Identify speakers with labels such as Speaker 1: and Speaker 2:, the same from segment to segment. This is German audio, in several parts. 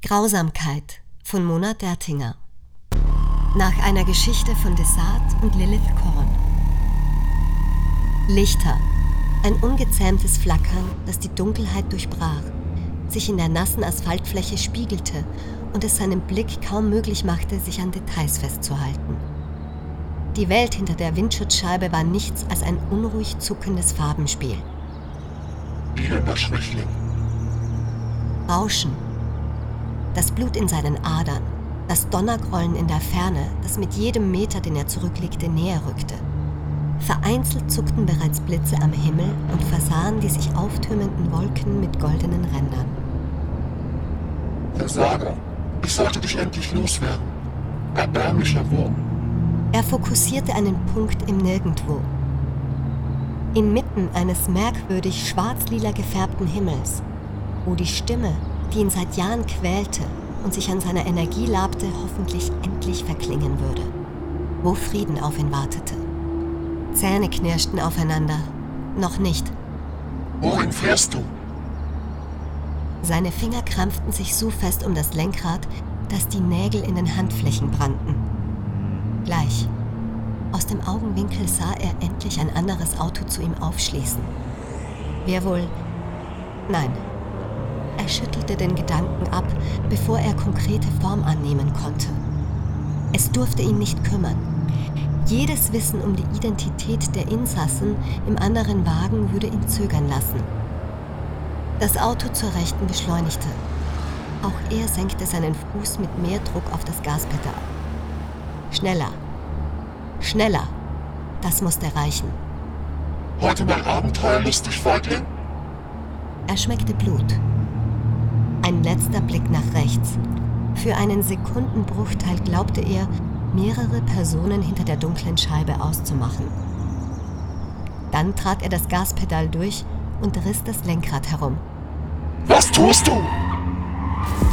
Speaker 1: Grausamkeit von Mona Dertinger. Nach einer Geschichte von Desart und Lilith Korn. Lichter. Ein ungezähmtes Flackern, das die Dunkelheit durchbrach, sich in der nassen Asphaltfläche spiegelte und es seinem Blick kaum möglich machte, sich an Details festzuhalten. Die Welt hinter der Windschutzscheibe war nichts als ein unruhig zuckendes Farbenspiel.
Speaker 2: Schwächling.
Speaker 1: Rauschen. Das Blut in seinen Adern, das Donnergrollen in der Ferne, das mit jedem Meter, den er zurücklegte, näher rückte. Vereinzelt zuckten bereits Blitze am Himmel und versahen die sich auftürmenden Wolken mit goldenen Rändern.
Speaker 2: Versager, ich sollte dich endlich loswerden. Erbärmlicher Wurm.
Speaker 1: Er fokussierte einen Punkt im Nirgendwo. Inmitten eines merkwürdig schwarz-lila gefärbten Himmels, wo die Stimme, die ihn seit Jahren quälte und sich an seiner Energie labte, hoffentlich endlich verklingen würde. Wo Frieden auf ihn wartete. Zähne knirschten aufeinander. Noch nicht.
Speaker 2: Wohin fährst du?
Speaker 1: Seine Finger krampften sich so fest um das Lenkrad, dass die Nägel in den Handflächen brannten. Gleich. Aus dem Augenwinkel sah er endlich ein anderes Auto zu ihm aufschließen. Wer wohl. Nein. Er schüttelte den Gedanken ab, bevor er konkrete Form annehmen konnte. Es durfte ihn nicht kümmern. Jedes Wissen um die Identität der Insassen im anderen Wagen würde ihn zögern lassen. Das Auto zur Rechten beschleunigte. Auch er senkte seinen Fuß mit mehr Druck auf das Gaspedal. Schneller. Schneller. Das musste reichen.
Speaker 2: Heute mal abenteuerlustig, Feigling?
Speaker 1: Er schmeckte Blut. Ein letzter Blick nach rechts. Für einen Sekundenbruchteil glaubte er, mehrere Personen hinter der dunklen Scheibe auszumachen. Dann trat er das Gaspedal durch und riss das Lenkrad herum.
Speaker 2: Was tust du?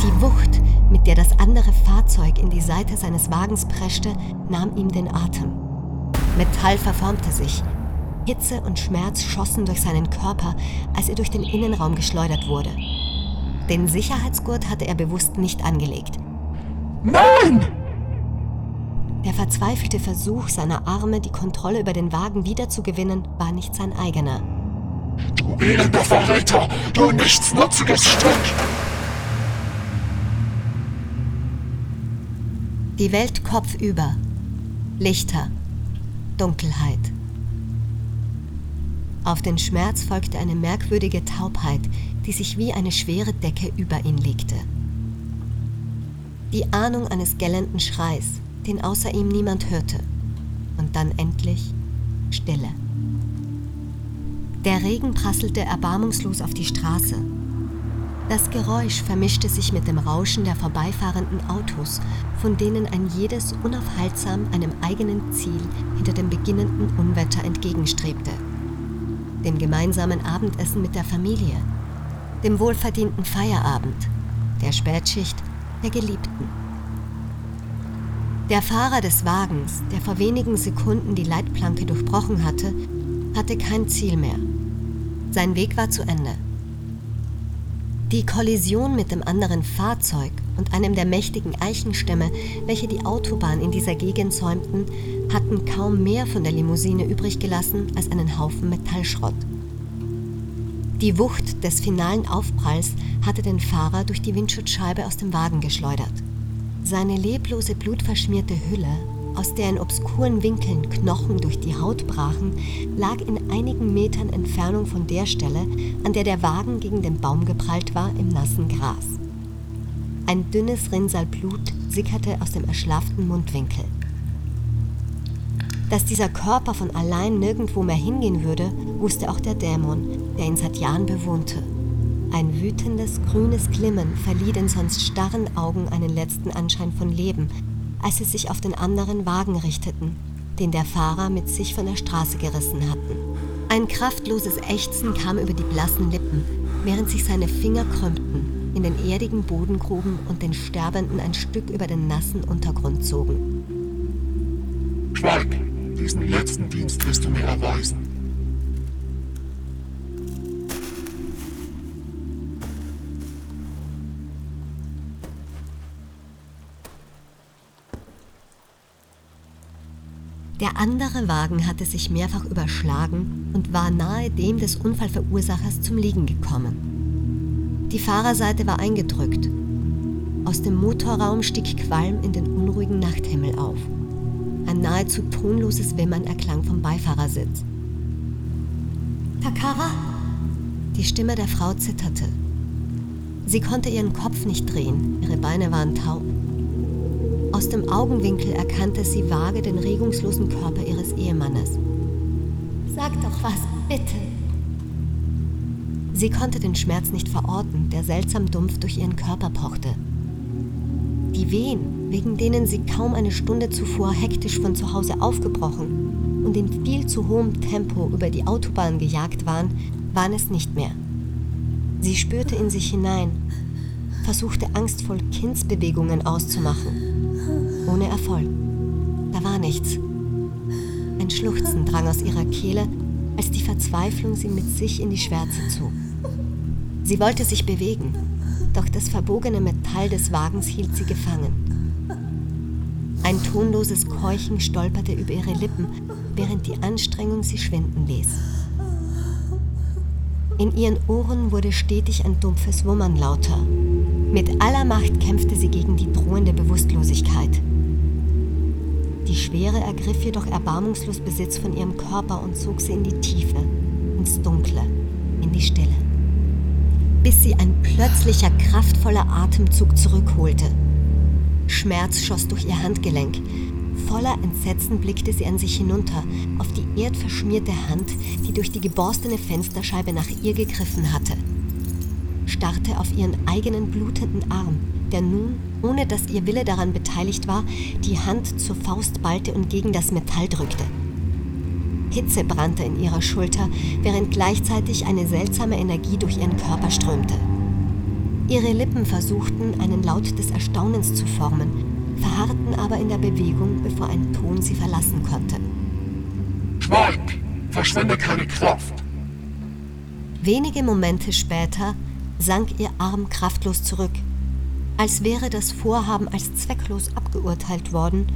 Speaker 1: Die Wucht, mit der das andere Fahrzeug in die Seite seines Wagens preschte, nahm ihm den Atem. Metall verformte sich. Hitze und Schmerz schossen durch seinen Körper, als er durch den Innenraum geschleudert wurde. Den Sicherheitsgurt hatte er bewusst nicht angelegt.
Speaker 2: Nein!
Speaker 1: Der verzweifelte Versuch seiner Arme, die Kontrolle über den Wagen wiederzugewinnen, war nicht sein eigener.
Speaker 2: Du elender Verräter! Du nichtsnutziges Stück!
Speaker 1: Die Welt kopfüber. Lichter. Dunkelheit. Auf den Schmerz folgte eine merkwürdige Taubheit, die sich wie eine schwere Decke über ihn legte. Die Ahnung eines gellenden Schreis, den außer ihm niemand hörte. Und dann endlich Stille. Der Regen prasselte erbarmungslos auf die Straße. Das Geräusch vermischte sich mit dem Rauschen der vorbeifahrenden Autos, von denen ein jedes unaufhaltsam einem eigenen Ziel hinter dem beginnenden Unwetter entgegenstrebte. Dem gemeinsamen Abendessen mit der Familie, dem wohlverdienten Feierabend, der Spätschicht, der Geliebten. Der Fahrer des Wagens, der vor wenigen Sekunden die Leitplanke durchbrochen hatte, hatte kein Ziel mehr. Sein Weg war zu Ende. Die Kollision mit dem anderen Fahrzeug und einem der mächtigen Eichenstämme, welche die Autobahn in dieser Gegend säumten, hatten kaum mehr von der Limousine übrig gelassen als einen Haufen Metallschrott. Die Wucht des finalen Aufpralls hatte den Fahrer durch die Windschutzscheibe aus dem Wagen geschleudert. Seine leblose, blutverschmierte Hülle aus der in obskuren Winkeln Knochen durch die Haut brachen, lag in einigen Metern Entfernung von der Stelle, an der der Wagen gegen den Baum geprallt war, im nassen Gras. Ein dünnes Rinnsal Blut sickerte aus dem erschlafften Mundwinkel. Dass dieser Körper von allein nirgendwo mehr hingehen würde, wusste auch der Dämon, der ihn seit Jahren bewohnte. Ein wütendes, grünes Glimmen verlieh den sonst starren Augen einen letzten Anschein von Leben, als sie sich auf den anderen Wagen richteten, den der Fahrer mit sich von der Straße gerissen hatten. Ein kraftloses Ächzen kam über die blassen Lippen, während sich seine Finger krümmten, in den erdigen Boden gruben und den Sterbenden ein Stück über den nassen Untergrund zogen.
Speaker 2: Schweig! Diesen letzten Dienst wirst du mir erweisen.
Speaker 1: Der andere Wagen hatte sich mehrfach überschlagen und war nahe dem des Unfallverursachers zum Liegen gekommen. Die Fahrerseite war eingedrückt. Aus dem Motorraum stieg Qualm in den unruhigen Nachthimmel auf. Ein nahezu tonloses Wimmern erklang vom Beifahrersitz. Takara? Die Stimme der Frau zitterte. Sie konnte ihren Kopf nicht drehen, ihre Beine waren taub. Aus dem Augenwinkel erkannte sie vage den regungslosen Körper ihres Ehemannes. Sag doch was, bitte. Sie konnte den Schmerz nicht verorten, der seltsam dumpf durch ihren Körper pochte. Die Wehen, wegen denen sie kaum eine Stunde zuvor hektisch von zu Hause aufgebrochen und in viel zu hohem Tempo über die Autobahn gejagt waren, waren es nicht mehr. Sie spürte in sich hinein, versuchte angstvoll Kindsbewegungen auszumachen. Ohne Erfolg. Da war nichts. Ein Schluchzen drang aus ihrer Kehle, als die Verzweiflung sie mit sich in die Schwärze zog. Sie wollte sich bewegen, doch das verbogene Metall des Wagens hielt sie gefangen. Ein tonloses Keuchen stolperte über ihre Lippen, während die Anstrengung sie schwinden ließ. In ihren Ohren wurde stetig ein dumpfes Wummern lauter. Mit aller Macht kämpfte sie gegen die drohende Bewusstlosigkeit. Die Schwere ergriff jedoch erbarmungslos Besitz von ihrem Körper und zog sie in die Tiefe, ins Dunkle, in die Stille. Bis sie ein plötzlicher, kraftvoller Atemzug zurückholte. Schmerz schoss durch ihr Handgelenk, Voller Entsetzen blickte sie an sich hinunter, auf die erdverschmierte Hand, die durch die geborstene Fensterscheibe nach ihr gegriffen hatte. Starrte auf ihren eigenen blutenden Arm, der nun, ohne dass ihr Wille daran beteiligt war, die Hand zur Faust ballte und gegen das Metall drückte. Hitze brannte in ihrer Schulter, während gleichzeitig eine seltsame Energie durch ihren Körper strömte. Ihre Lippen versuchten, einen Laut des Erstaunens zu formen, verharrten aber in der Bewegung, bevor ein Ton sie verlassen konnte.
Speaker 2: Schweig! Verschwende keine Kraft!
Speaker 1: Wenige Momente später sank ihr Arm kraftlos zurück, als wäre das Vorhaben als zwecklos abgeurteilt worden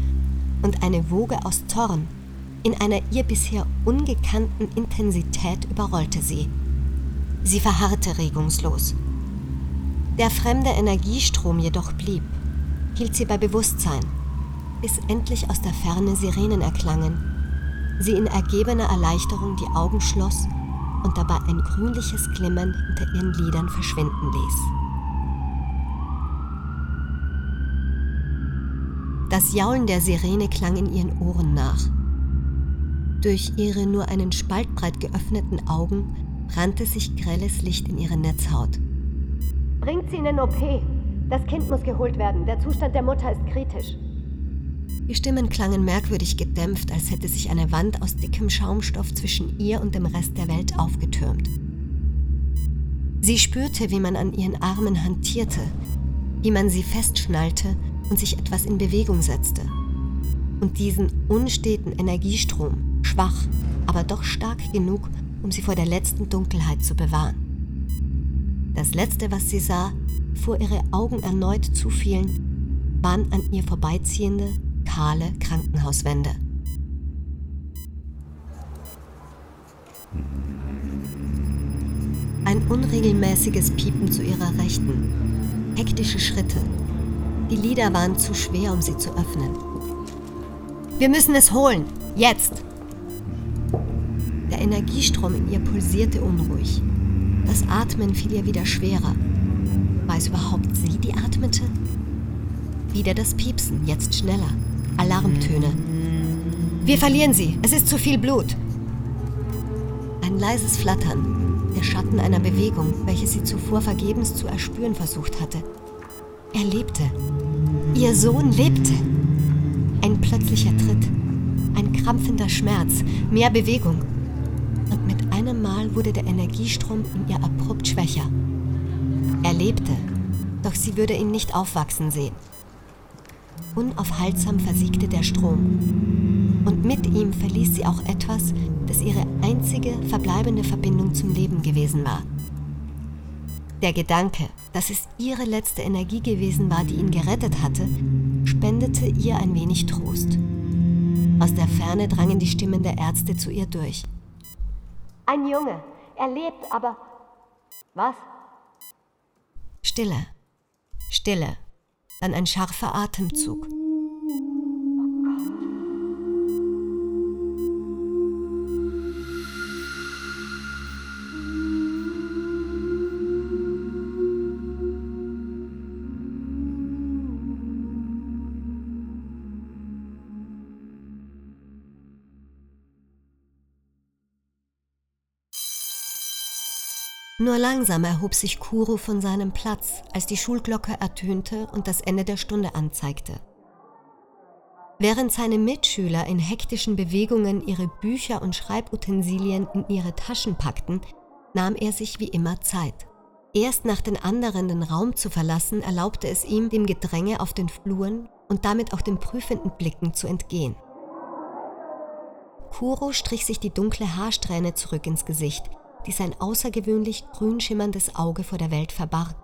Speaker 1: und eine Woge aus Zorn in einer ihr bisher ungekannten Intensität überrollte sie. Sie verharrte regungslos. Der fremde Energiestrom jedoch blieb hielt sie bei Bewusstsein, bis endlich aus der Ferne Sirenen erklangen, sie in ergebener Erleichterung die Augen schloss und dabei ein grünliches Glimmern hinter ihren Lidern verschwinden ließ. Das Jaulen der Sirene klang in ihren Ohren nach. Durch ihre nur einen Spalt breit geöffneten Augen brannte sich grelles Licht in ihre Netzhaut.
Speaker 3: Bringt sie in den OP, das Kind muss geholt werden. Der Zustand der Mutter ist kritisch.
Speaker 1: Die Stimmen klangen merkwürdig gedämpft, als hätte sich eine Wand aus dickem Schaumstoff zwischen ihr und dem Rest der Welt aufgetürmt. Sie spürte, wie man an ihren Armen hantierte, wie man sie festschnallte und sich etwas in Bewegung setzte. Und diesen unsteten Energiestrom, schwach, aber doch stark genug, um sie vor der letzten Dunkelheit zu bewahren. Das Letzte, was sie sah, bevor ihre Augen erneut zufielen, waren an ihr vorbeiziehende, kahle Krankenhauswände. Ein unregelmäßiges Piepen zu ihrer Rechten, hektische Schritte. Die Lider waren zu schwer, um sie zu öffnen. Wir müssen es holen, jetzt! Der Energiestrom in ihr pulsierte unruhig. Das Atmen fiel ihr wieder schwerer. War es überhaupt sie, die atmete? Wieder das Piepsen, jetzt schneller. Alarmtöne. Wir verlieren sie. Es ist zu viel Blut. Ein leises Flattern. Der Schatten einer Bewegung, welche sie zuvor vergebens zu erspüren versucht hatte. Er lebte. Ihr Sohn lebte. Ein plötzlicher Tritt. Ein krampfender Schmerz. Mehr Bewegung. Und mit einem Mal wurde der Energiestrom in ihr abrupt schwächer. Er lebte, doch sie würde ihn nicht aufwachsen sehen. Unaufhaltsam versiegte der Strom. Und mit ihm verließ sie auch etwas, das ihre einzige verbleibende Verbindung zum Leben gewesen war. Der Gedanke, dass es ihre letzte Energie gewesen war, die ihn gerettet hatte, spendete ihr ein wenig Trost. Aus der Ferne drangen die Stimmen der Ärzte zu ihr durch.
Speaker 3: Ein Junge. Er lebt, aber. Was?
Speaker 1: Stille. Stille. Dann ein scharfer Atemzug. Nur langsam erhob sich Kuro von seinem Platz, als die Schulglocke ertönte und das Ende der Stunde anzeigte. Während seine Mitschüler in hektischen Bewegungen ihre Bücher und Schreibutensilien in ihre Taschen packten, nahm er sich wie immer Zeit. Erst nach den anderen den Raum zu verlassen, erlaubte es ihm, dem Gedränge auf den Fluren und damit auch den prüfenden Blicken zu entgehen. Kuro strich sich die dunkle Haarsträhne zurück ins Gesicht, die sein außergewöhnlich grün schimmerndes Auge vor der Welt verbarg,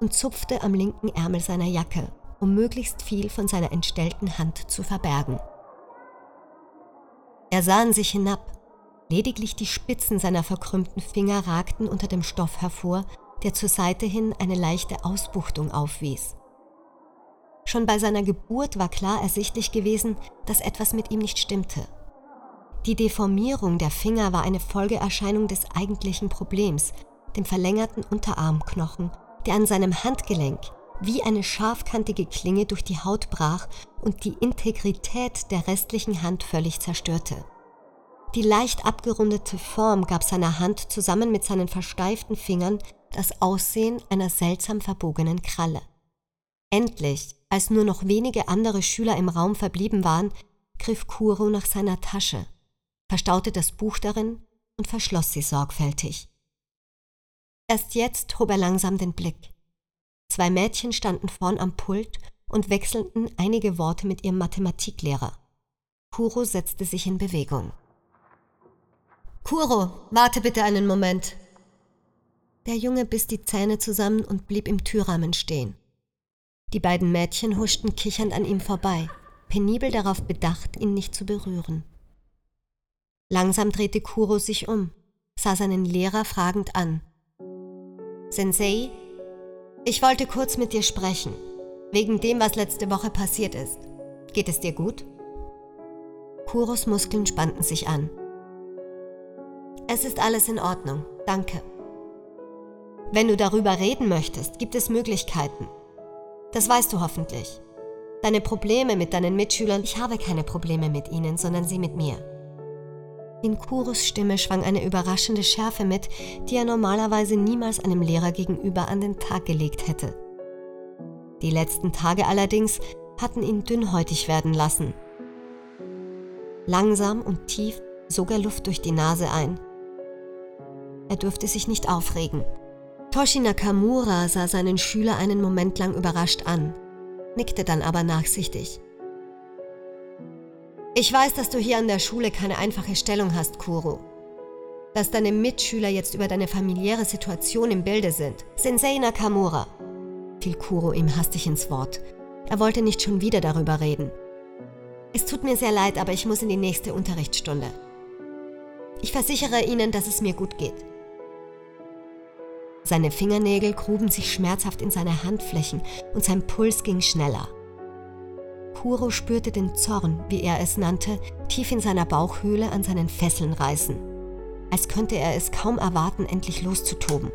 Speaker 1: und zupfte am linken Ärmel seiner Jacke, um möglichst viel von seiner entstellten Hand zu verbergen. Er sah an sich hinab, lediglich die Spitzen seiner verkrümmten Finger ragten unter dem Stoff hervor, der zur Seite hin eine leichte Ausbuchtung aufwies. Schon bei seiner Geburt war klar ersichtlich gewesen, dass etwas mit ihm nicht stimmte. Die Deformierung der Finger war eine Folgeerscheinung des eigentlichen Problems, dem verlängerten Unterarmknochen, der an seinem Handgelenk wie eine scharfkantige Klinge durch die Haut brach und die Integrität der restlichen Hand völlig zerstörte. Die leicht abgerundete Form gab seiner Hand zusammen mit seinen versteiften Fingern das Aussehen einer seltsam verbogenen Kralle. Endlich, als nur noch wenige andere Schüler im Raum verblieben waren, griff Kuro nach seiner Tasche verstaute das Buch darin und verschloss sie sorgfältig. Erst jetzt hob er langsam den Blick. Zwei Mädchen standen vorn am Pult und wechselten einige Worte mit ihrem Mathematiklehrer. Kuro setzte sich in Bewegung. Kuro, warte bitte einen Moment. Der Junge biss die Zähne zusammen und blieb im Türrahmen stehen. Die beiden Mädchen huschten kichernd an ihm vorbei, penibel darauf bedacht, ihn nicht zu berühren. Langsam drehte Kuro sich um, sah seinen Lehrer fragend an. Sensei, ich wollte kurz mit dir sprechen, wegen dem, was letzte Woche passiert ist. Geht es dir gut? Kuros Muskeln spannten sich an. Es ist alles in Ordnung, danke. Wenn du darüber reden möchtest, gibt es Möglichkeiten. Das weißt du hoffentlich. Deine Probleme mit deinen Mitschülern, ich habe keine Probleme mit ihnen, sondern sie mit mir. In Kuros Stimme schwang eine überraschende Schärfe mit, die er normalerweise niemals einem Lehrer gegenüber an den Tag gelegt hätte. Die letzten Tage allerdings hatten ihn dünnhäutig werden lassen. Langsam und tief sog er Luft durch die Nase ein. Er durfte sich nicht aufregen. Toshi Nakamura sah seinen Schüler einen Moment lang überrascht an, nickte dann aber nachsichtig. Ich weiß, dass du hier an der Schule keine einfache Stellung hast, Kuro. Dass deine Mitschüler jetzt über deine familiäre Situation im Bilde sind. Sensei Nakamura, fiel Kuro ihm hastig ins Wort. Er wollte nicht schon wieder darüber reden. Es tut mir sehr leid, aber ich muss in die nächste Unterrichtsstunde. Ich versichere Ihnen, dass es mir gut geht. Seine Fingernägel gruben sich schmerzhaft in seine Handflächen und sein Puls ging schneller. Kuro spürte den Zorn, wie er es nannte, tief in seiner Bauchhöhle an seinen Fesseln reißen, als könnte er es kaum erwarten, endlich loszutoben.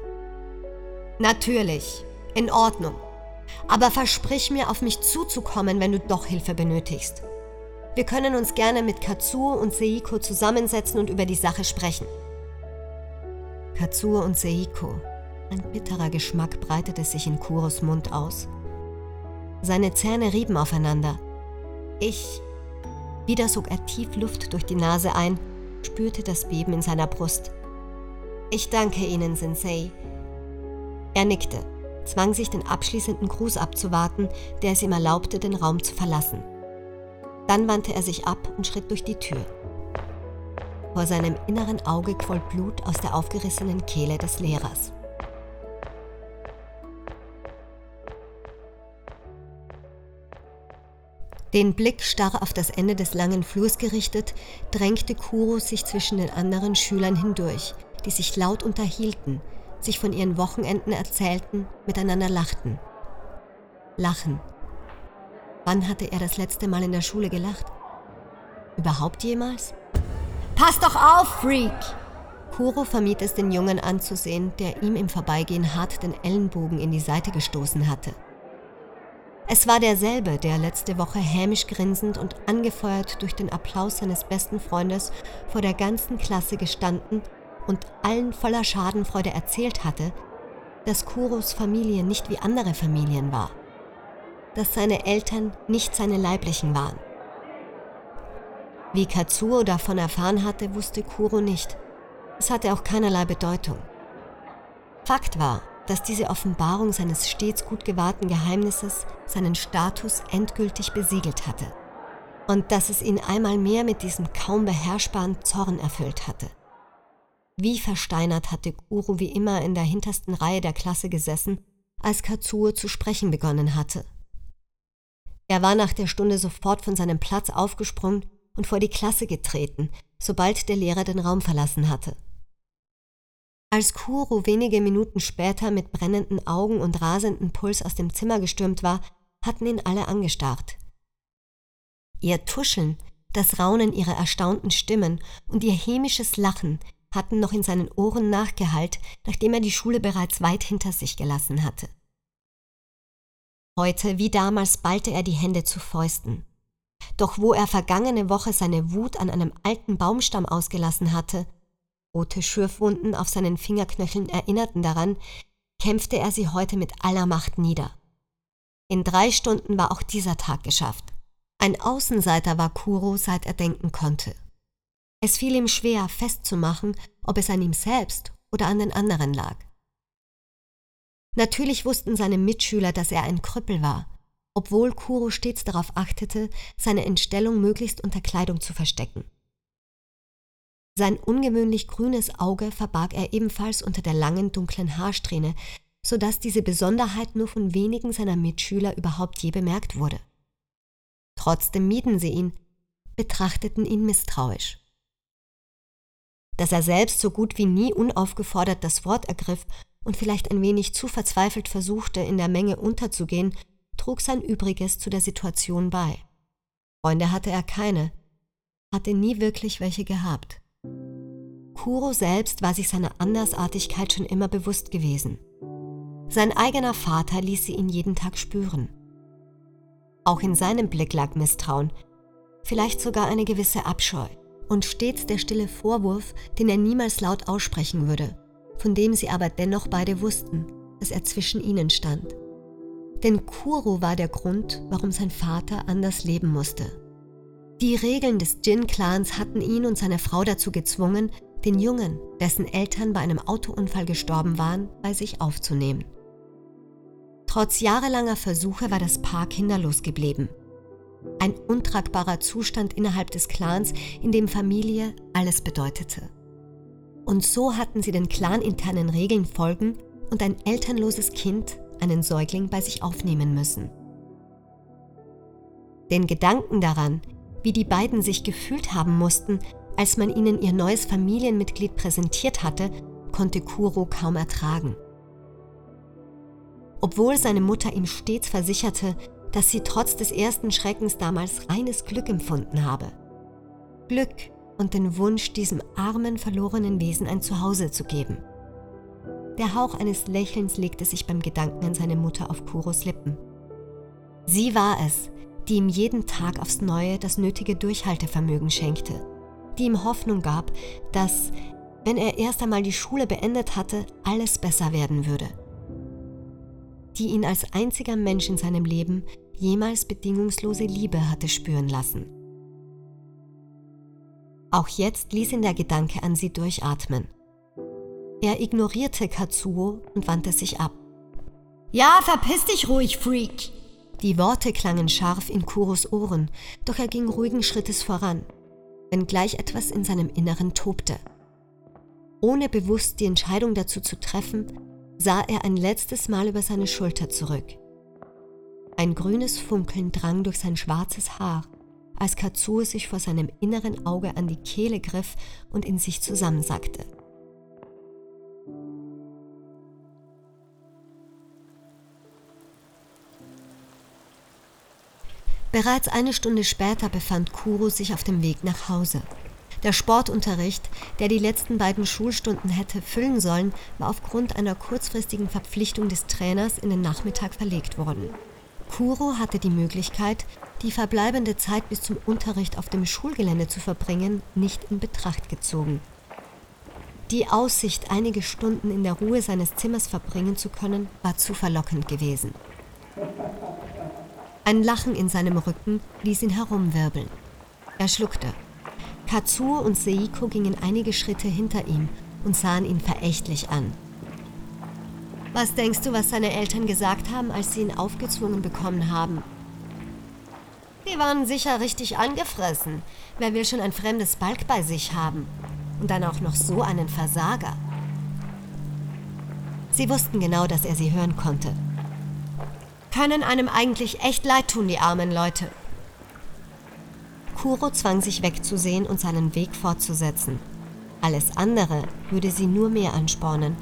Speaker 1: Natürlich, in Ordnung. Aber versprich mir, auf mich zuzukommen, wenn du doch Hilfe benötigst. Wir können uns gerne mit Katsuo und Seiko zusammensetzen und über die Sache sprechen. Katsuo und Seiko. Ein bitterer Geschmack breitete sich in Kuros Mund aus. Seine Zähne rieben aufeinander. Ich. Wieder sog er tief Luft durch die Nase ein, spürte das Beben in seiner Brust. Ich danke Ihnen, Sensei. Er nickte, zwang sich den abschließenden Gruß abzuwarten, der es ihm erlaubte, den Raum zu verlassen. Dann wandte er sich ab und schritt durch die Tür. Vor seinem inneren Auge quoll Blut aus der aufgerissenen Kehle des Lehrers. Den Blick starr auf das Ende des langen Flurs gerichtet, drängte Kuro sich zwischen den anderen Schülern hindurch, die sich laut unterhielten, sich von ihren Wochenenden erzählten, miteinander lachten. Lachen. Wann hatte er das letzte Mal in der Schule gelacht? Überhaupt jemals?
Speaker 3: Pass doch auf, Freak!
Speaker 1: Kuro vermied es den Jungen anzusehen, der ihm im Vorbeigehen hart den Ellenbogen in die Seite gestoßen hatte. Es war derselbe, der letzte Woche hämisch grinsend und angefeuert durch den Applaus seines besten Freundes vor der ganzen Klasse gestanden und allen voller Schadenfreude erzählt hatte, dass Kuros Familie nicht wie andere Familien war, dass seine Eltern nicht seine leiblichen waren. Wie Katsuo davon erfahren hatte, wusste Kuro nicht. Es hatte auch keinerlei Bedeutung. Fakt war, dass diese Offenbarung seines stets gut gewahrten Geheimnisses seinen Status endgültig besiegelt hatte und dass es ihn einmal mehr mit diesem kaum beherrschbaren Zorn erfüllt hatte. Wie versteinert hatte Kuro wie immer in der hintersten Reihe der Klasse gesessen, als Katsuo zu sprechen begonnen hatte. Er war nach der Stunde sofort von seinem Platz aufgesprungen und vor die Klasse getreten, sobald der Lehrer den Raum verlassen hatte. Als Kuro wenige Minuten später mit brennenden Augen und rasendem Puls aus dem Zimmer gestürmt war, hatten ihn alle angestarrt. Ihr Tuscheln, das Raunen ihrer erstaunten Stimmen und ihr hämisches Lachen hatten noch in seinen Ohren nachgehallt, nachdem er die Schule bereits weit hinter sich gelassen hatte. Heute wie damals ballte er die Hände zu Fäusten. Doch wo er vergangene Woche seine Wut an einem alten Baumstamm ausgelassen hatte, Rote Schürfwunden auf seinen Fingerknöcheln erinnerten daran, kämpfte er sie heute mit aller Macht nieder. In drei Stunden war auch dieser Tag geschafft. Ein Außenseiter war Kuro, seit er denken konnte. Es fiel ihm schwer, festzumachen, ob es an ihm selbst oder an den anderen lag. Natürlich wussten seine Mitschüler, dass er ein Krüppel war, obwohl Kuro stets darauf achtete, seine Entstellung möglichst unter Kleidung zu verstecken. Sein ungewöhnlich grünes Auge verbarg er ebenfalls unter der langen dunklen Haarsträhne, so dass diese Besonderheit nur von wenigen seiner Mitschüler überhaupt je bemerkt wurde. Trotzdem mieden sie ihn, betrachteten ihn misstrauisch. Dass er selbst so gut wie nie unaufgefordert das Wort ergriff und vielleicht ein wenig zu verzweifelt versuchte, in der Menge unterzugehen, trug sein Übriges zu der Situation bei. Freunde hatte er keine, hatte nie wirklich welche gehabt. Kuro selbst war sich seiner Andersartigkeit schon immer bewusst gewesen. Sein eigener Vater ließ sie ihn jeden Tag spüren. Auch in seinem Blick lag Misstrauen, vielleicht sogar eine gewisse Abscheu und stets der stille Vorwurf, den er niemals laut aussprechen würde, von dem sie aber dennoch beide wussten, dass er zwischen ihnen stand. Denn Kuro war der Grund, warum sein Vater anders leben musste. Die Regeln des Jin-Clans hatten ihn und seine Frau dazu gezwungen, den Jungen, dessen Eltern bei einem Autounfall gestorben waren, bei sich aufzunehmen. Trotz jahrelanger Versuche war das Paar kinderlos geblieben. Ein untragbarer Zustand innerhalb des Clans, in dem Familie alles bedeutete. Und so hatten sie den claninternen Regeln folgen und ein elternloses Kind, einen Säugling, bei sich aufnehmen müssen. Den Gedanken daran, wie die beiden sich gefühlt haben mussten, als man ihnen ihr neues Familienmitglied präsentiert hatte, konnte Kuro kaum ertragen. Obwohl seine Mutter ihm stets versicherte, dass sie trotz des ersten Schreckens damals reines Glück empfunden habe. Glück und den Wunsch, diesem armen, verlorenen Wesen ein Zuhause zu geben. Der Hauch eines Lächelns legte sich beim Gedanken an seine Mutter auf Kuros Lippen. Sie war es, die ihm jeden Tag aufs Neue das nötige Durchhaltevermögen schenkte, die ihm Hoffnung gab, dass, wenn er erst einmal die Schule beendet hatte, alles besser werden würde, die ihn als einziger Mensch in seinem Leben jemals bedingungslose Liebe hatte spüren lassen. Auch jetzt ließ ihn der Gedanke an sie durchatmen. Er ignorierte Katsuo und wandte sich ab.
Speaker 3: Ja, verpiss dich ruhig, Freak!
Speaker 1: Die Worte klangen scharf in Kuros Ohren, doch er ging ruhigen Schrittes voran, wenngleich etwas in seinem Inneren tobte. Ohne bewusst die Entscheidung dazu zu treffen, sah er ein letztes Mal über seine Schulter zurück. Ein grünes Funkeln drang durch sein schwarzes Haar, als Katsuo sich vor seinem inneren Auge an die Kehle griff und in sich zusammensackte. Bereits eine Stunde später befand Kuro sich auf dem Weg nach Hause. Der Sportunterricht, der die letzten beiden Schulstunden hätte füllen sollen, war aufgrund einer kurzfristigen Verpflichtung des Trainers in den Nachmittag verlegt worden. Kuro hatte die Möglichkeit, die verbleibende Zeit bis zum Unterricht auf dem Schulgelände zu verbringen, nicht in Betracht gezogen. Die Aussicht, einige Stunden in der Ruhe seines Zimmers verbringen zu können, war zu verlockend gewesen. Ein Lachen in seinem Rücken ließ ihn herumwirbeln. Er schluckte. Katsuo und Seiko gingen einige Schritte hinter ihm und sahen ihn verächtlich an. Was denkst du, was seine Eltern gesagt haben, als sie ihn aufgezwungen bekommen haben? Die waren sicher richtig angefressen. Wer will schon ein fremdes Balk bei sich haben? Und dann auch noch so einen Versager. Sie wussten genau, dass er sie hören konnte können einem eigentlich echt leid tun, die armen Leute. Kuro zwang sich wegzusehen und seinen Weg fortzusetzen. Alles andere würde sie nur mehr anspornen.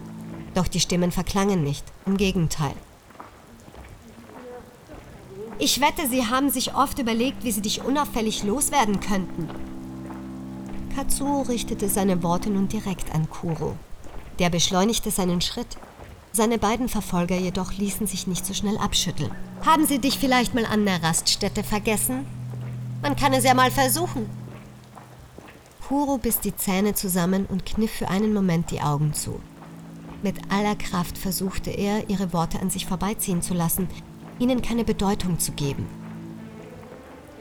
Speaker 1: Doch die Stimmen verklangen nicht, im Gegenteil. Ich wette, sie haben sich oft überlegt, wie sie dich unauffällig loswerden könnten. Katsuo richtete seine Worte nun direkt an Kuro. Der beschleunigte seinen Schritt seine beiden Verfolger jedoch ließen sich nicht so schnell abschütteln. Haben sie dich vielleicht mal an der Raststätte vergessen? Man kann es ja mal versuchen. Kuro biss die Zähne zusammen und kniff für einen Moment die Augen zu. Mit aller Kraft versuchte er, ihre Worte an sich vorbeiziehen zu lassen, ihnen keine Bedeutung zu geben.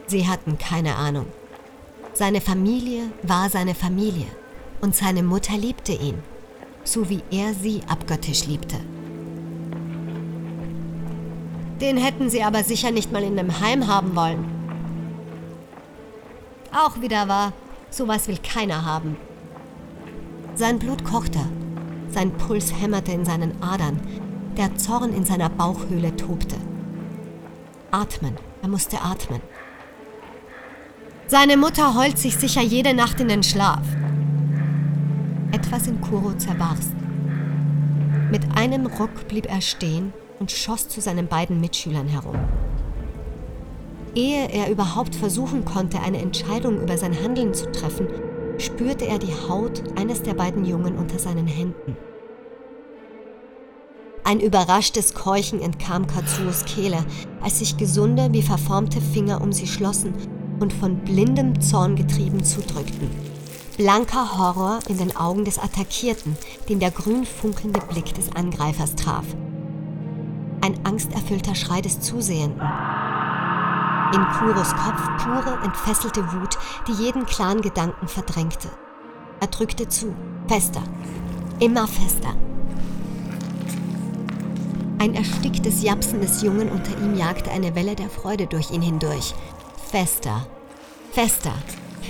Speaker 1: Sie hatten keine Ahnung. Seine Familie war seine Familie und seine Mutter liebte ihn so wie er sie abgöttisch liebte. Den hätten sie aber sicher nicht mal in einem Heim haben wollen. Auch wieder wahr, sowas will keiner haben. Sein Blut kochte, sein Puls hämmerte in seinen Adern, der Zorn in seiner Bauchhöhle tobte. Atmen, er musste atmen. Seine Mutter heult sich sicher jede Nacht in den Schlaf. Etwas in Kuro zerbarst. Mit einem Ruck blieb er stehen und schoss zu seinen beiden Mitschülern herum. Ehe er überhaupt versuchen konnte, eine Entscheidung über sein Handeln zu treffen, spürte er die Haut eines der beiden Jungen unter seinen Händen. Ein überraschtes Keuchen entkam Katsuos Kehle, als sich gesunde wie verformte Finger um sie schlossen und von blindem Zorn getrieben zudrückten. Blanker Horror in den Augen des Attackierten, den der grün funkelnde Blick des Angreifers traf. Ein angsterfüllter Schrei des Zusehenden. In Kuros Kopf pure, entfesselte Wut, die jeden klaren Gedanken verdrängte. Er drückte zu, fester, immer fester. Ein ersticktes Japsen des Jungen unter ihm jagte eine Welle der Freude durch ihn hindurch. Fester, fester.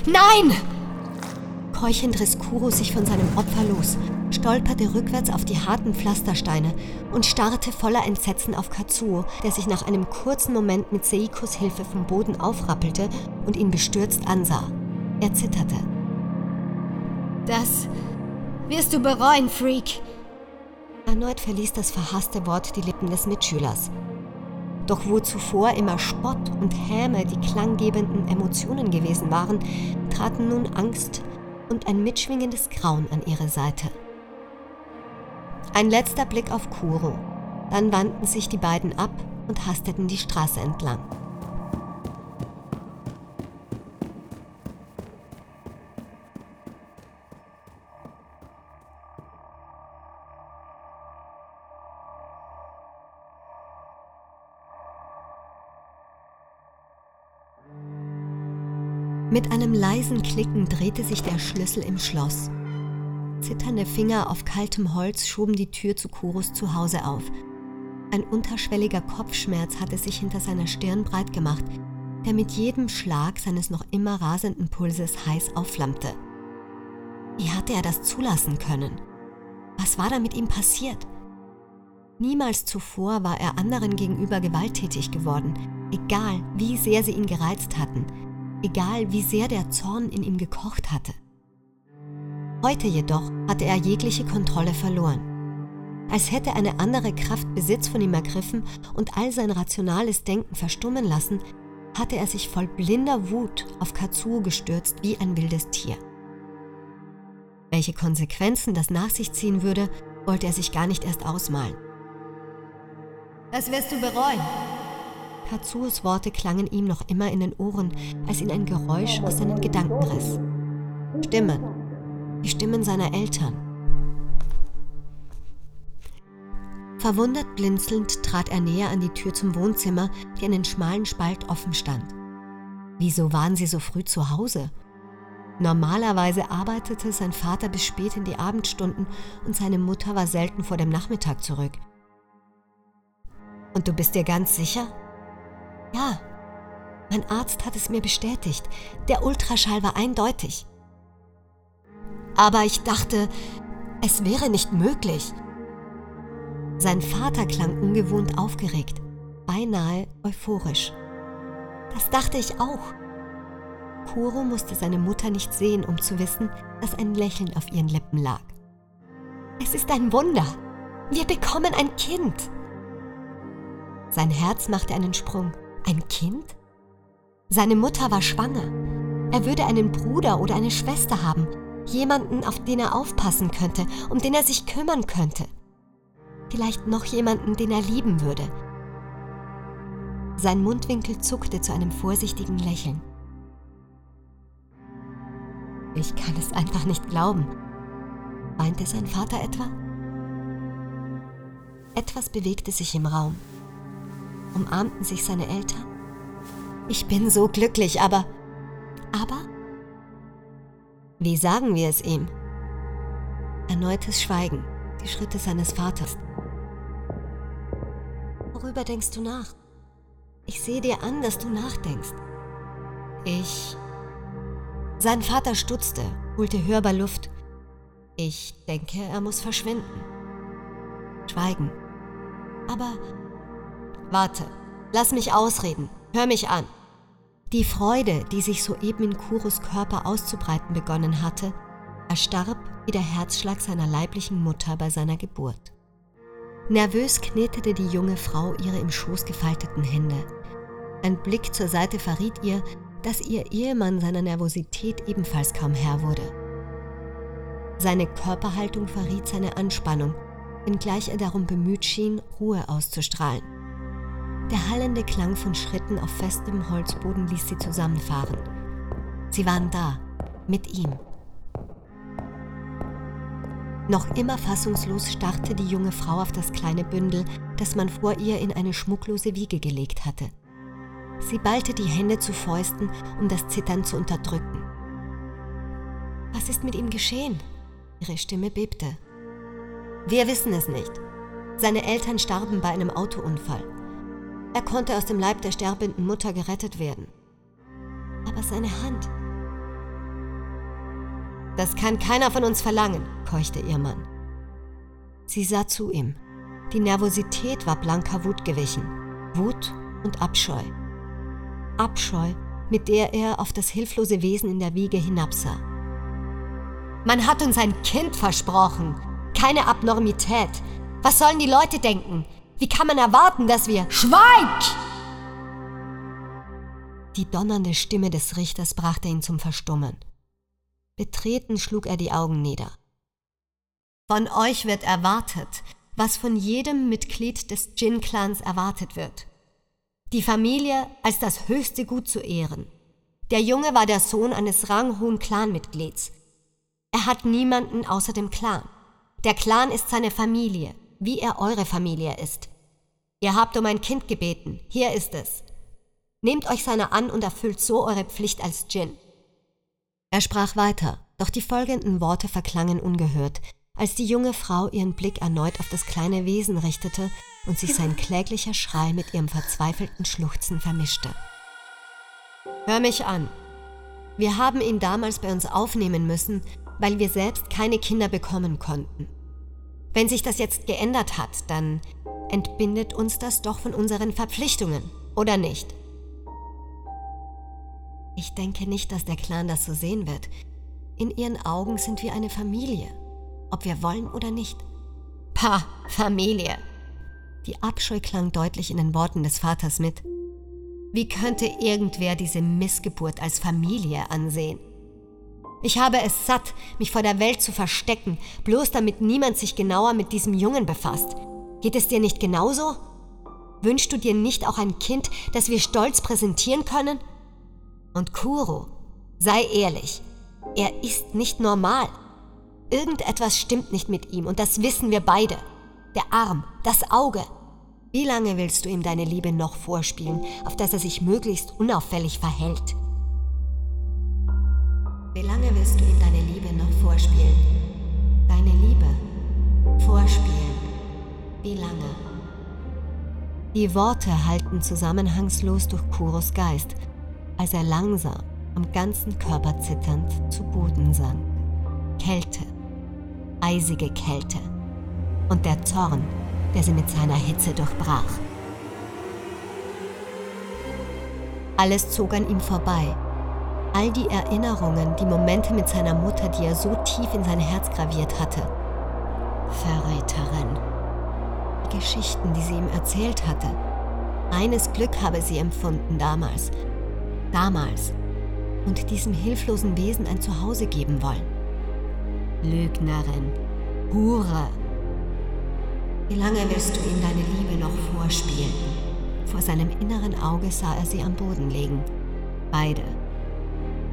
Speaker 1: Nein! Keuchend riss Kuro sich von seinem Opfer los, stolperte rückwärts auf die harten Pflastersteine und starrte voller Entsetzen auf Katsuo, der sich nach einem kurzen Moment mit Seikos Hilfe vom Boden aufrappelte und ihn bestürzt ansah. Er zitterte. Das wirst du bereuen, Freak! Erneut verließ das verhasste Wort die Lippen des Mitschülers. Doch wo zuvor immer Spott und Häme die klanggebenden Emotionen gewesen waren, traten nun Angst, und ein mitschwingendes Grauen an ihre Seite. Ein letzter Blick auf Kuro, dann wandten sich die beiden ab und hasteten die Straße entlang. Einem leisen Klicken drehte sich der Schlüssel im Schloss. Zitternde Finger auf kaltem Holz schoben die Tür zu Kuros Zuhause auf. Ein unterschwelliger Kopfschmerz hatte sich hinter seiner Stirn breit gemacht, der mit jedem Schlag seines noch immer rasenden Pulses heiß aufflammte. Wie hatte er das zulassen können? Was war da mit ihm passiert? Niemals zuvor war er anderen gegenüber gewalttätig geworden, egal wie sehr sie ihn gereizt hatten, egal wie sehr der Zorn in ihm gekocht hatte. Heute jedoch hatte er jegliche Kontrolle verloren. Als hätte eine andere Kraft Besitz von ihm ergriffen und all sein rationales Denken verstummen lassen, hatte er sich voll blinder Wut auf Katsuo gestürzt wie ein wildes Tier. Welche Konsequenzen das nach sich ziehen würde, wollte er sich gar nicht erst ausmalen.
Speaker 3: Das wirst du bereuen.
Speaker 1: Katsuos Worte klangen ihm noch immer in den Ohren, als ihn ein Geräusch aus seinen Gedanken riss. Stimmen. Die Stimmen seiner Eltern. Verwundert blinzelnd trat er näher an die Tür zum Wohnzimmer, die einen schmalen Spalt offen stand. Wieso waren sie so früh zu Hause? Normalerweise arbeitete sein Vater bis spät in die Abendstunden und seine Mutter war selten vor dem Nachmittag zurück. Und du bist dir ganz sicher? Ja, mein Arzt hat es mir bestätigt. Der Ultraschall war eindeutig. Aber ich dachte, es wäre nicht möglich. Sein Vater klang ungewohnt aufgeregt, beinahe euphorisch. Das dachte ich auch. Kuro musste seine Mutter nicht sehen, um zu wissen, dass ein Lächeln auf ihren Lippen lag. Es ist ein Wunder. Wir bekommen ein Kind. Sein Herz machte einen Sprung. Ein Kind? Seine Mutter war schwanger. Er würde einen Bruder oder eine Schwester haben, jemanden, auf den er aufpassen könnte, um den er sich kümmern könnte. Vielleicht noch jemanden, den er lieben würde. Sein Mundwinkel zuckte zu einem vorsichtigen Lächeln. Ich kann es einfach nicht glauben. Weinte sein Vater etwa? Etwas bewegte sich im Raum. Umarmten sich seine Eltern? Ich bin so glücklich, aber... Aber? Wie sagen wir es ihm? Erneutes Schweigen, die Schritte seines Vaters. Worüber denkst du nach? Ich sehe dir an, dass du nachdenkst. Ich sein Vater stutzte, holte hörbar Luft. Ich denke, er muss verschwinden. Schweigen. Aber warte, lass mich ausreden, hör mich an. Die Freude, die sich soeben in Kuros Körper auszubreiten begonnen hatte, erstarb wie der Herzschlag seiner leiblichen Mutter bei seiner Geburt. Nervös knetete die junge Frau ihre im Schoß gefalteten Hände. Ein Blick zur Seite verriet ihr, dass ihr Ehemann seiner Nervosität ebenfalls kaum Herr wurde. Seine Körperhaltung verriet seine Anspannung, wenngleich er darum bemüht schien, Ruhe auszustrahlen. Der hallende Klang von Schritten auf festem Holzboden ließ sie zusammenfahren. Sie waren da, mit ihm. Noch immer fassungslos starrte die junge Frau auf das kleine Bündel, das man vor ihr in eine schmucklose Wiege gelegt hatte. Sie ballte die Hände zu Fäusten, um das Zittern zu unterdrücken. Was ist mit ihm geschehen? Ihre Stimme bebte. Wir wissen es nicht. Seine Eltern starben bei einem Autounfall. Er konnte aus dem Leib der sterbenden Mutter gerettet werden. Aber seine Hand. Das kann keiner von uns verlangen, keuchte ihr Mann. Sie sah zu ihm. Die Nervosität war blanker Wut gewichen. Wut und Abscheu. Abscheu, mit der er auf das hilflose Wesen in der Wiege hinabsah. Man hat uns ein Kind versprochen, keine Abnormität. Was sollen die Leute denken? Wie kann man erwarten, dass wir... Schweig! Die donnernde Stimme des Richters brachte ihn zum Verstummen. Betreten schlug er die Augen nieder. Von euch wird erwartet, was von jedem Mitglied des Jin-Clans erwartet wird die Familie als das höchste Gut zu ehren. Der Junge war der Sohn eines ranghohen Clanmitglieds. Er hat niemanden außer dem Clan. Der Clan ist seine Familie, wie er eure Familie ist. Ihr habt um ein Kind gebeten, hier ist es. Nehmt euch seiner an und erfüllt so eure Pflicht als Djinn. Er sprach weiter, doch die folgenden Worte verklangen ungehört, als die junge Frau ihren Blick erneut auf das kleine Wesen richtete und sich sein kläglicher Schrei mit ihrem verzweifelten Schluchzen vermischte. Hör mich an. Wir haben ihn damals bei uns aufnehmen müssen, weil wir selbst keine Kinder bekommen konnten. Wenn sich das jetzt geändert hat, dann entbindet uns das doch von unseren Verpflichtungen, oder nicht? Ich denke nicht, dass der Clan das so sehen wird. In ihren Augen sind wir eine Familie, ob wir wollen oder nicht. Pah, Familie. Die Abscheu klang deutlich in den Worten des Vaters mit. Wie könnte irgendwer diese Missgeburt als Familie ansehen? Ich habe es satt, mich vor der Welt zu verstecken, bloß damit niemand sich genauer mit diesem Jungen befasst. Geht es dir nicht genauso? Wünschst du dir nicht auch ein Kind, das wir stolz präsentieren können? Und Kuro, sei ehrlich, er ist nicht normal. Irgendetwas stimmt nicht mit ihm und das wissen wir beide. Der Arm, das Auge. Wie lange willst du ihm deine Liebe noch vorspielen, auf dass er sich möglichst unauffällig verhält? Wie lange willst du ihm deine Liebe noch vorspielen? Deine Liebe vorspielen. Wie lange? Die Worte halten zusammenhangslos durch Kuros Geist, als er langsam, am ganzen Körper zitternd, zu Boden sank. Kälte, eisige Kälte und der Zorn, der sie mit seiner Hitze durchbrach. Alles zog an ihm vorbei. All die Erinnerungen, die Momente mit seiner Mutter, die er so tief in sein Herz graviert hatte. Verräterin. Die Geschichten, die sie ihm erzählt hatte. Reines Glück habe sie empfunden damals. Damals. Und diesem hilflosen Wesen ein Zuhause geben wollen. Lügnerin. Hure. Wie lange willst du ihm deine Liebe noch vorspielen? Vor seinem inneren Auge sah er sie am Boden liegen. Beide.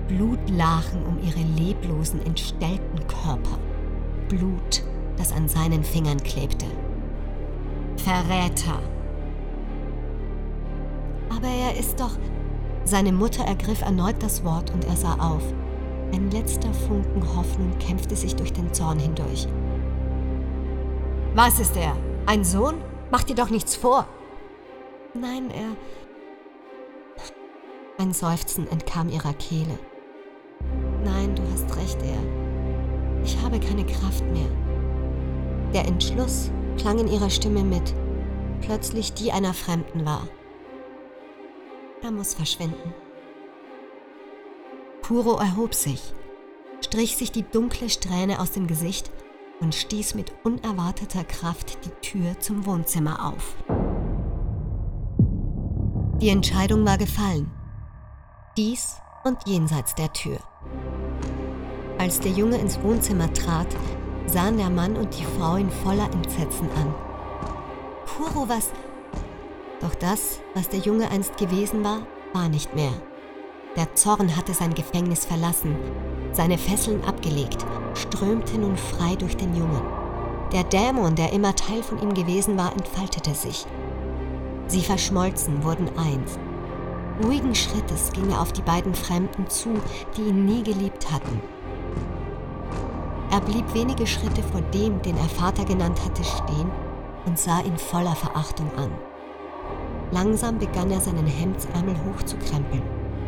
Speaker 1: Blut lachen um ihre leblosen, entstellten Körper. Blut, das an seinen Fingern klebte. Verräter. Aber er ist doch. Seine Mutter ergriff erneut das Wort und er sah auf. Ein letzter Funken Hoffnung kämpfte sich durch den Zorn hindurch. Was ist er? Ein Sohn? Mach dir doch nichts vor. Nein, er. Ein Seufzen entkam ihrer Kehle. Nein, du hast recht, er. Ich habe keine Kraft mehr. Der Entschluss klang in ihrer Stimme mit, plötzlich die einer Fremden war. Er muss verschwinden. Puro erhob sich, strich sich die dunkle Strähne aus dem Gesicht und stieß mit unerwarteter Kraft die Tür zum Wohnzimmer auf. Die Entscheidung war gefallen. Dies und jenseits der Tür. Als der Junge ins Wohnzimmer trat, sahen der Mann und die Frau ihn voller Entsetzen an. Kuro, was? Doch das, was der Junge einst gewesen war, war nicht mehr. Der Zorn hatte sein Gefängnis verlassen, seine Fesseln abgelegt, strömte nun frei durch den Jungen. Der Dämon, der immer Teil von ihm gewesen war, entfaltete sich. Sie verschmolzen, wurden eins. Ruhigen Schrittes ging er auf die beiden Fremden zu, die ihn nie geliebt hatten. Er blieb wenige Schritte vor dem, den er Vater genannt hatte, stehen und sah ihn voller Verachtung an. Langsam begann er seinen Hemdsärmel hochzukrempeln,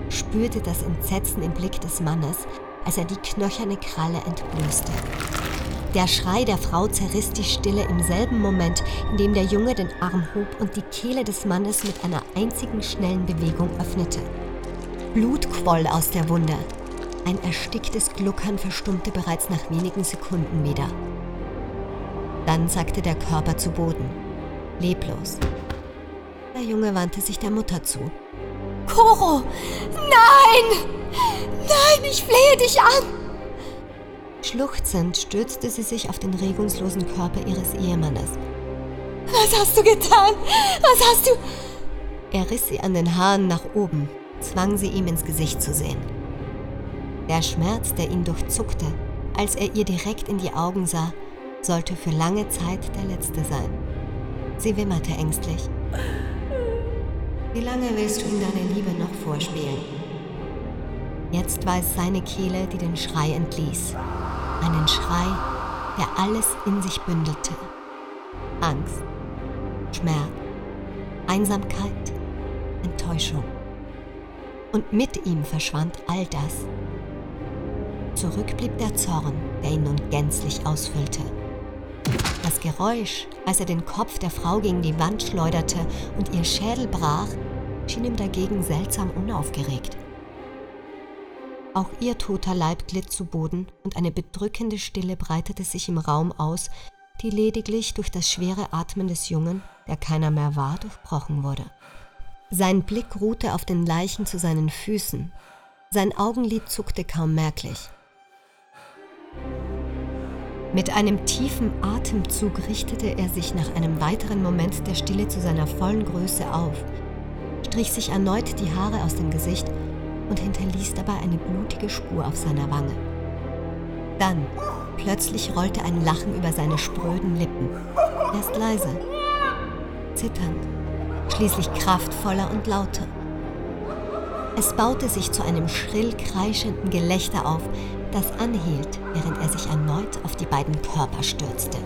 Speaker 1: spürte das Entsetzen im Blick des Mannes, als er die knöcherne Kralle entblößte. Der Schrei der Frau zerriss die Stille im selben Moment, in dem der Junge den Arm hob und die Kehle des Mannes mit einer einzigen schnellen Bewegung öffnete. Blut quoll aus der Wunde. Ein ersticktes Gluckern verstummte bereits nach wenigen Sekunden wieder. Dann sackte der Körper zu Boden, leblos. Der Junge wandte sich der Mutter zu. Koro! Nein! Nein, ich flehe dich an! Schluchzend stürzte sie sich auf den regungslosen Körper ihres Ehemannes. Was hast du getan? Was hast du? Er riss sie an den Haaren nach oben, zwang sie ihm ins Gesicht zu sehen. Der Schmerz, der ihn durchzuckte, als er ihr direkt in die Augen sah, sollte für lange Zeit der letzte sein. Sie wimmerte ängstlich. Wie lange willst du ihm deine Liebe noch vorspielen? Jetzt war es seine Kehle, die den Schrei entließ. Einen Schrei, der alles in sich bündelte. Angst, Schmerz, Einsamkeit, Enttäuschung. Und mit ihm verschwand all das. Zurück blieb der Zorn, der ihn nun gänzlich ausfüllte. Das Geräusch, als er den Kopf der Frau gegen die Wand schleuderte und ihr Schädel brach, schien ihm dagegen seltsam unaufgeregt. Auch ihr toter Leib glitt zu Boden und eine bedrückende Stille breitete sich im Raum aus, die lediglich durch das schwere Atmen des Jungen, der keiner mehr war, durchbrochen wurde. Sein Blick ruhte auf den Leichen zu seinen Füßen. Sein Augenlid zuckte kaum merklich. Mit einem tiefen Atemzug richtete er sich nach einem weiteren Moment der Stille zu seiner vollen Größe auf, strich sich erneut die Haare aus dem Gesicht und hinterließ dabei eine blutige Spur auf seiner Wange. Dann, plötzlich rollte ein Lachen über seine spröden Lippen. Erst leise, zitternd, schließlich kraftvoller und lauter. Es baute sich zu einem schrill kreischenden Gelächter auf, das anhielt, während er sich erneut auf die beiden Körper stürzte.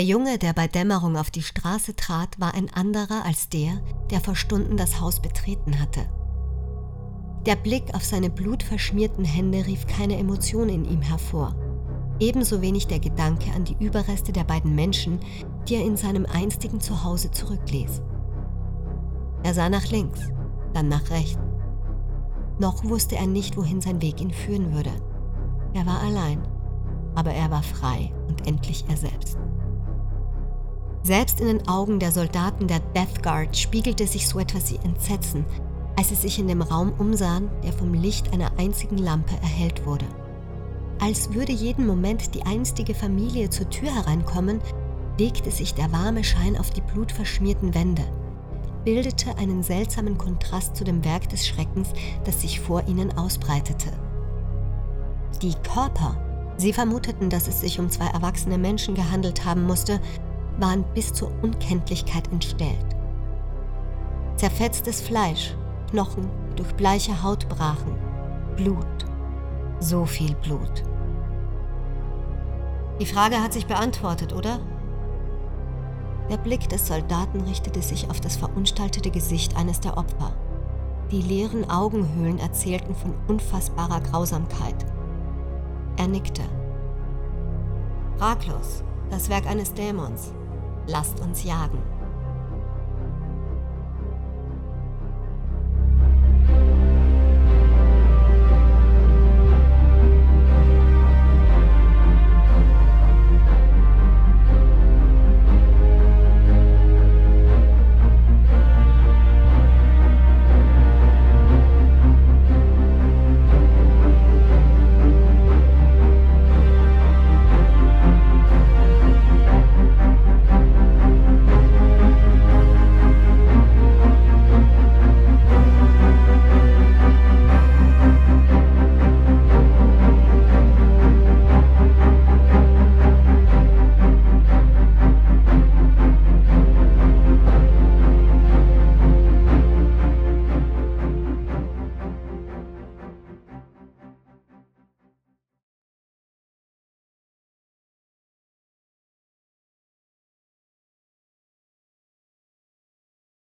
Speaker 1: Der Junge, der bei Dämmerung auf die Straße trat, war ein anderer als der, der vor Stunden das Haus betreten hatte. Der Blick auf seine blutverschmierten Hände rief keine Emotion in ihm hervor. Ebenso wenig der Gedanke an die Überreste der beiden Menschen, die er in seinem einstigen Zuhause zurückließ. Er sah nach links, dann nach rechts. Noch wusste er nicht, wohin sein Weg ihn führen würde. Er war allein, aber er war frei und endlich er selbst. Selbst in den Augen der Soldaten der Death Guard spiegelte sich so etwas wie Entsetzen, als sie sich in dem Raum umsahen, der vom Licht einer einzigen Lampe erhellt wurde. Als würde jeden Moment die einstige Familie zur Tür hereinkommen, legte sich der warme Schein auf die blutverschmierten Wände, bildete einen seltsamen Kontrast zu dem Werk des Schreckens, das sich vor ihnen ausbreitete. Die Körper, sie vermuteten, dass es sich um zwei erwachsene Menschen gehandelt haben musste, waren bis zur Unkenntlichkeit entstellt. Zerfetztes Fleisch, Knochen durch bleiche Haut brachen, Blut, so viel Blut. Die Frage hat sich beantwortet, oder? Der Blick des Soldaten richtete sich auf das verunstaltete Gesicht eines der Opfer. Die leeren Augenhöhlen erzählten von unfassbarer Grausamkeit. Er nickte. Fraglos, das Werk eines Dämons. Lasst uns jagen.